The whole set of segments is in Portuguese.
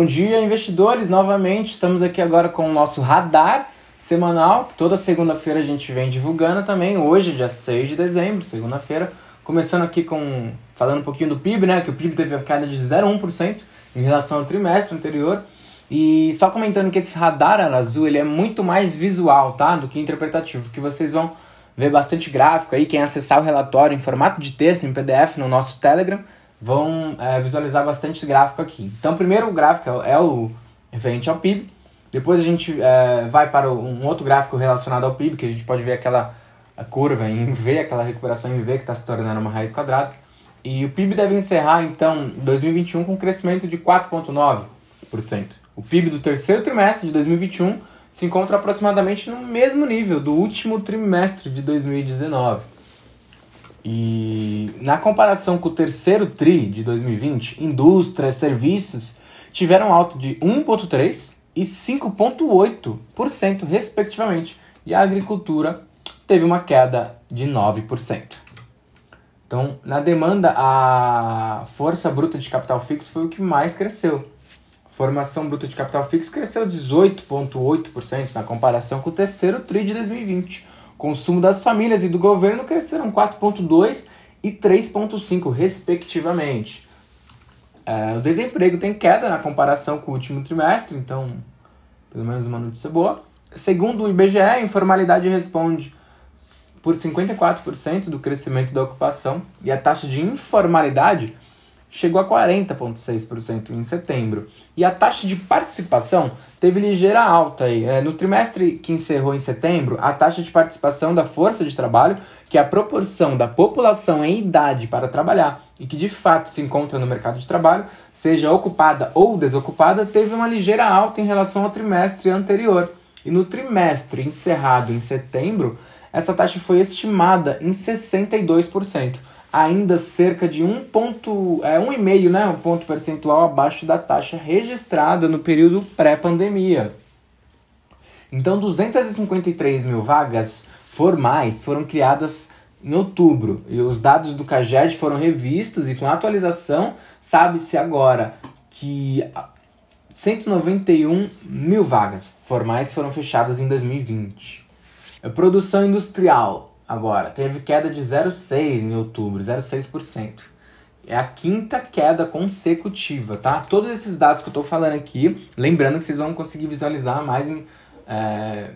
Bom dia, investidores. Novamente, estamos aqui agora com o nosso radar semanal. Toda segunda-feira a gente vem divulgando também. Hoje, dia 6 de dezembro, segunda-feira, começando aqui com falando um pouquinho do PIB, né? Que o PIB teve uma queda de 0,1% em relação ao trimestre anterior. E só comentando que esse radar azul ele é muito mais visual, tá? Do que interpretativo, que vocês vão ver bastante gráfico aí. Quem acessar o relatório em formato de texto, em PDF, no nosso Telegram vão é, visualizar bastante gráfico aqui. Então, primeiro o gráfico é o referente ao PIB, depois a gente é, vai para um outro gráfico relacionado ao PIB, que a gente pode ver aquela curva em V, aquela recuperação em V que está se tornando uma raiz quadrada. E o PIB deve encerrar, então, 2021 com um crescimento de 4,9%. O PIB do terceiro trimestre de 2021 se encontra aproximadamente no mesmo nível do último trimestre de 2019. E na comparação com o terceiro TRI de 2020, indústria, serviços tiveram alta de 1,3% e 5,8%, respectivamente, e a agricultura teve uma queda de 9%. Então, na demanda, a força bruta de capital fixo foi o que mais cresceu. Formação bruta de capital fixo cresceu 18,8% na comparação com o terceiro TRI de 2020 Consumo das famílias e do governo cresceram 4,2% e 3,5%, respectivamente. É, o desemprego tem queda na comparação com o último trimestre, então, pelo menos uma notícia boa. Segundo o IBGE, a informalidade responde por 54% do crescimento da ocupação e a taxa de informalidade chegou a 40,6% em setembro. E a taxa de participação teve ligeira alta. Aí. É, no trimestre que encerrou em setembro, a taxa de participação da força de trabalho, que é a proporção da população em idade para trabalhar e que de fato se encontra no mercado de trabalho, seja ocupada ou desocupada, teve uma ligeira alta em relação ao trimestre anterior. E no trimestre encerrado em setembro, essa taxa foi estimada em 62% ainda cerca de um ponto, é, um e meio, né, um ponto percentual abaixo da taxa registrada no período pré-pandemia. Então, 253 mil vagas formais foram criadas em outubro e os dados do CAGED foram revistos e com a atualização sabe-se agora que 191 mil vagas formais foram fechadas em 2020. A produção industrial Agora, teve queda de 0,6 em outubro, 0,6%. É a quinta queda consecutiva, tá? Todos esses dados que eu tô falando aqui, lembrando que vocês vão conseguir visualizar mais é,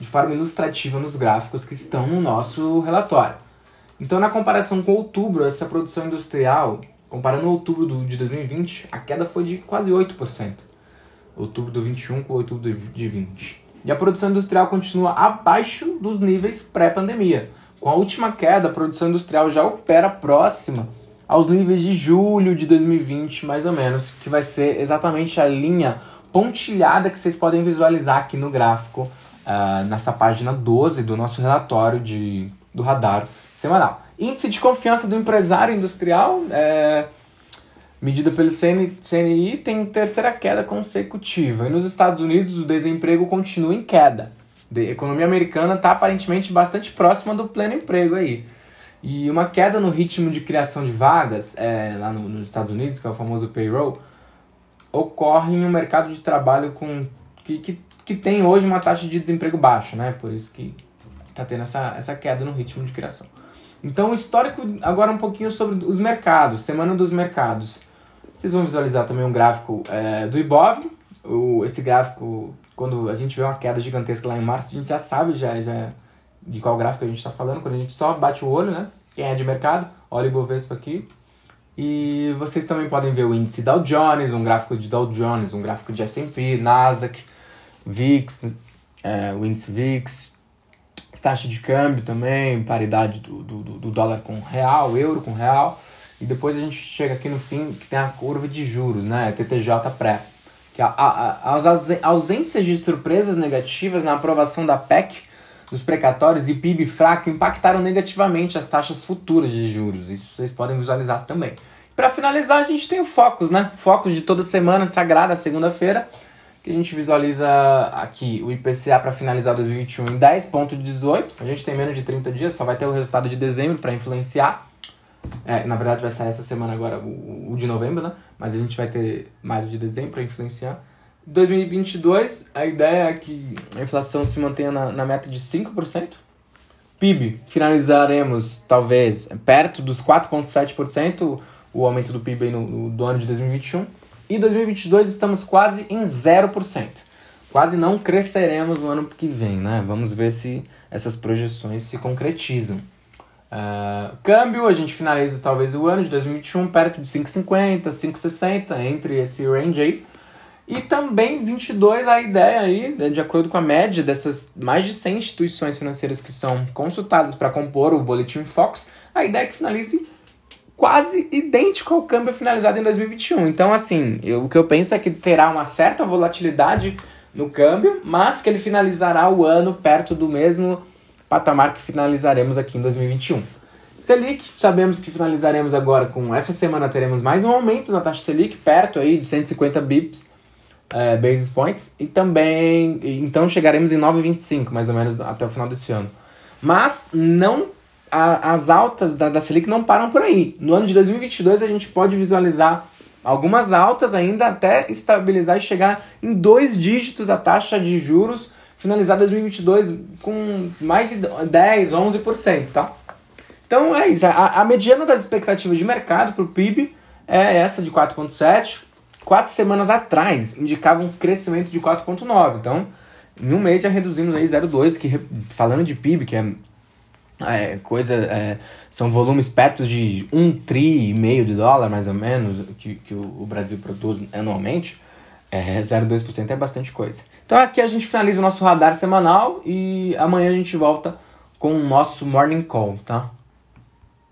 de forma ilustrativa nos gráficos que estão no nosso relatório. Então, na comparação com outubro, essa produção industrial, comparando outubro do, de 2020, a queda foi de quase 8%. Outubro do 21 com outubro de 20. E a produção industrial continua abaixo dos níveis pré-pandemia. Com a última queda, a produção industrial já opera próxima aos níveis de julho de 2020, mais ou menos, que vai ser exatamente a linha pontilhada que vocês podem visualizar aqui no gráfico, uh, nessa página 12 do nosso relatório de, do radar semanal. Índice de confiança do empresário industrial, é, medida pelo CNI, tem terceira queda consecutiva. E nos Estados Unidos, o desemprego continua em queda a economia americana está aparentemente bastante próxima do pleno emprego aí. E uma queda no ritmo de criação de vagas, é, lá no, nos Estados Unidos, que é o famoso payroll, ocorre em um mercado de trabalho com que, que, que tem hoje uma taxa de desemprego baixa, né? Por isso que está tendo essa, essa queda no ritmo de criação. Então, o histórico, agora um pouquinho sobre os mercados, semana dos mercados. Vocês vão visualizar também um gráfico é, do Ibov, o, esse gráfico quando a gente vê uma queda gigantesca lá em março, a gente já sabe já, já de qual gráfico a gente está falando, quando a gente só bate o olho, né? Quem é de mercado, olha o Ibovespa aqui. E vocês também podem ver o índice Dow Jones, um gráfico de Dow Jones, um gráfico de S&P, Nasdaq, VIX, é, o índice VIX, taxa de câmbio também, paridade do, do, do dólar com real, euro com real. E depois a gente chega aqui no fim que tem a curva de juros, né? TTJ pré que a, a, as ausências de surpresas negativas na aprovação da PEC dos precatórios e PIB fraco impactaram negativamente as taxas futuras de juros. Isso vocês podem visualizar também. Para finalizar, a gente tem o Focus, né? Focus de toda semana, sagrada, segunda-feira, que a gente visualiza aqui o IPCA para finalizar 2021 em 10,18. A gente tem menos de 30 dias, só vai ter o resultado de dezembro para influenciar. É, na verdade vai sair essa semana agora o, o de novembro, né? Mas a gente vai ter mais o de dezembro para influenciar. 2022, a ideia é que a inflação se mantenha na, na meta de 5%. PIB, finalizaremos talvez perto dos 4,7%, o aumento do PIB no, no, do ano de 2021. E 2022 estamos quase em 0%. Quase não cresceremos no ano que vem, né? Vamos ver se essas projeções se concretizam. Uh, câmbio, a gente finaliza talvez o ano de 2021 perto de 5,50, 5,60, entre esse range aí. E também 22, a ideia aí, né, de acordo com a média dessas mais de 100 instituições financeiras que são consultadas para compor o Boletim Fox, a ideia é que finalize quase idêntico ao câmbio finalizado em 2021. Então, assim, eu, o que eu penso é que terá uma certa volatilidade no câmbio, mas que ele finalizará o ano perto do mesmo patamar que finalizaremos aqui em 2021. Selic, sabemos que finalizaremos agora com essa semana teremos mais um aumento na taxa Selic, perto aí de 150 bips é, basis points e também então chegaremos em 9,25 mais ou menos até o final desse ano. Mas não a, as altas da, da Selic não param por aí. No ano de 2022 a gente pode visualizar algumas altas ainda até estabilizar e chegar em dois dígitos a taxa de juros finalizar 2022 com mais de 10, 11%, tá? Então é isso. A, a mediana das expectativas de mercado para o PIB é essa de 4,7 quatro semanas atrás indicava um crescimento de 4,9. Então, em um mês já reduzimos aí 0,2, que falando de PIB, que é, é coisa. É, são volumes perto de um tri e meio de dólar, mais ou menos, que, que o, o Brasil produz anualmente. É, 0,2% é bastante coisa. Então aqui a gente finaliza o nosso radar semanal e amanhã a gente volta com o nosso Morning Call, tá?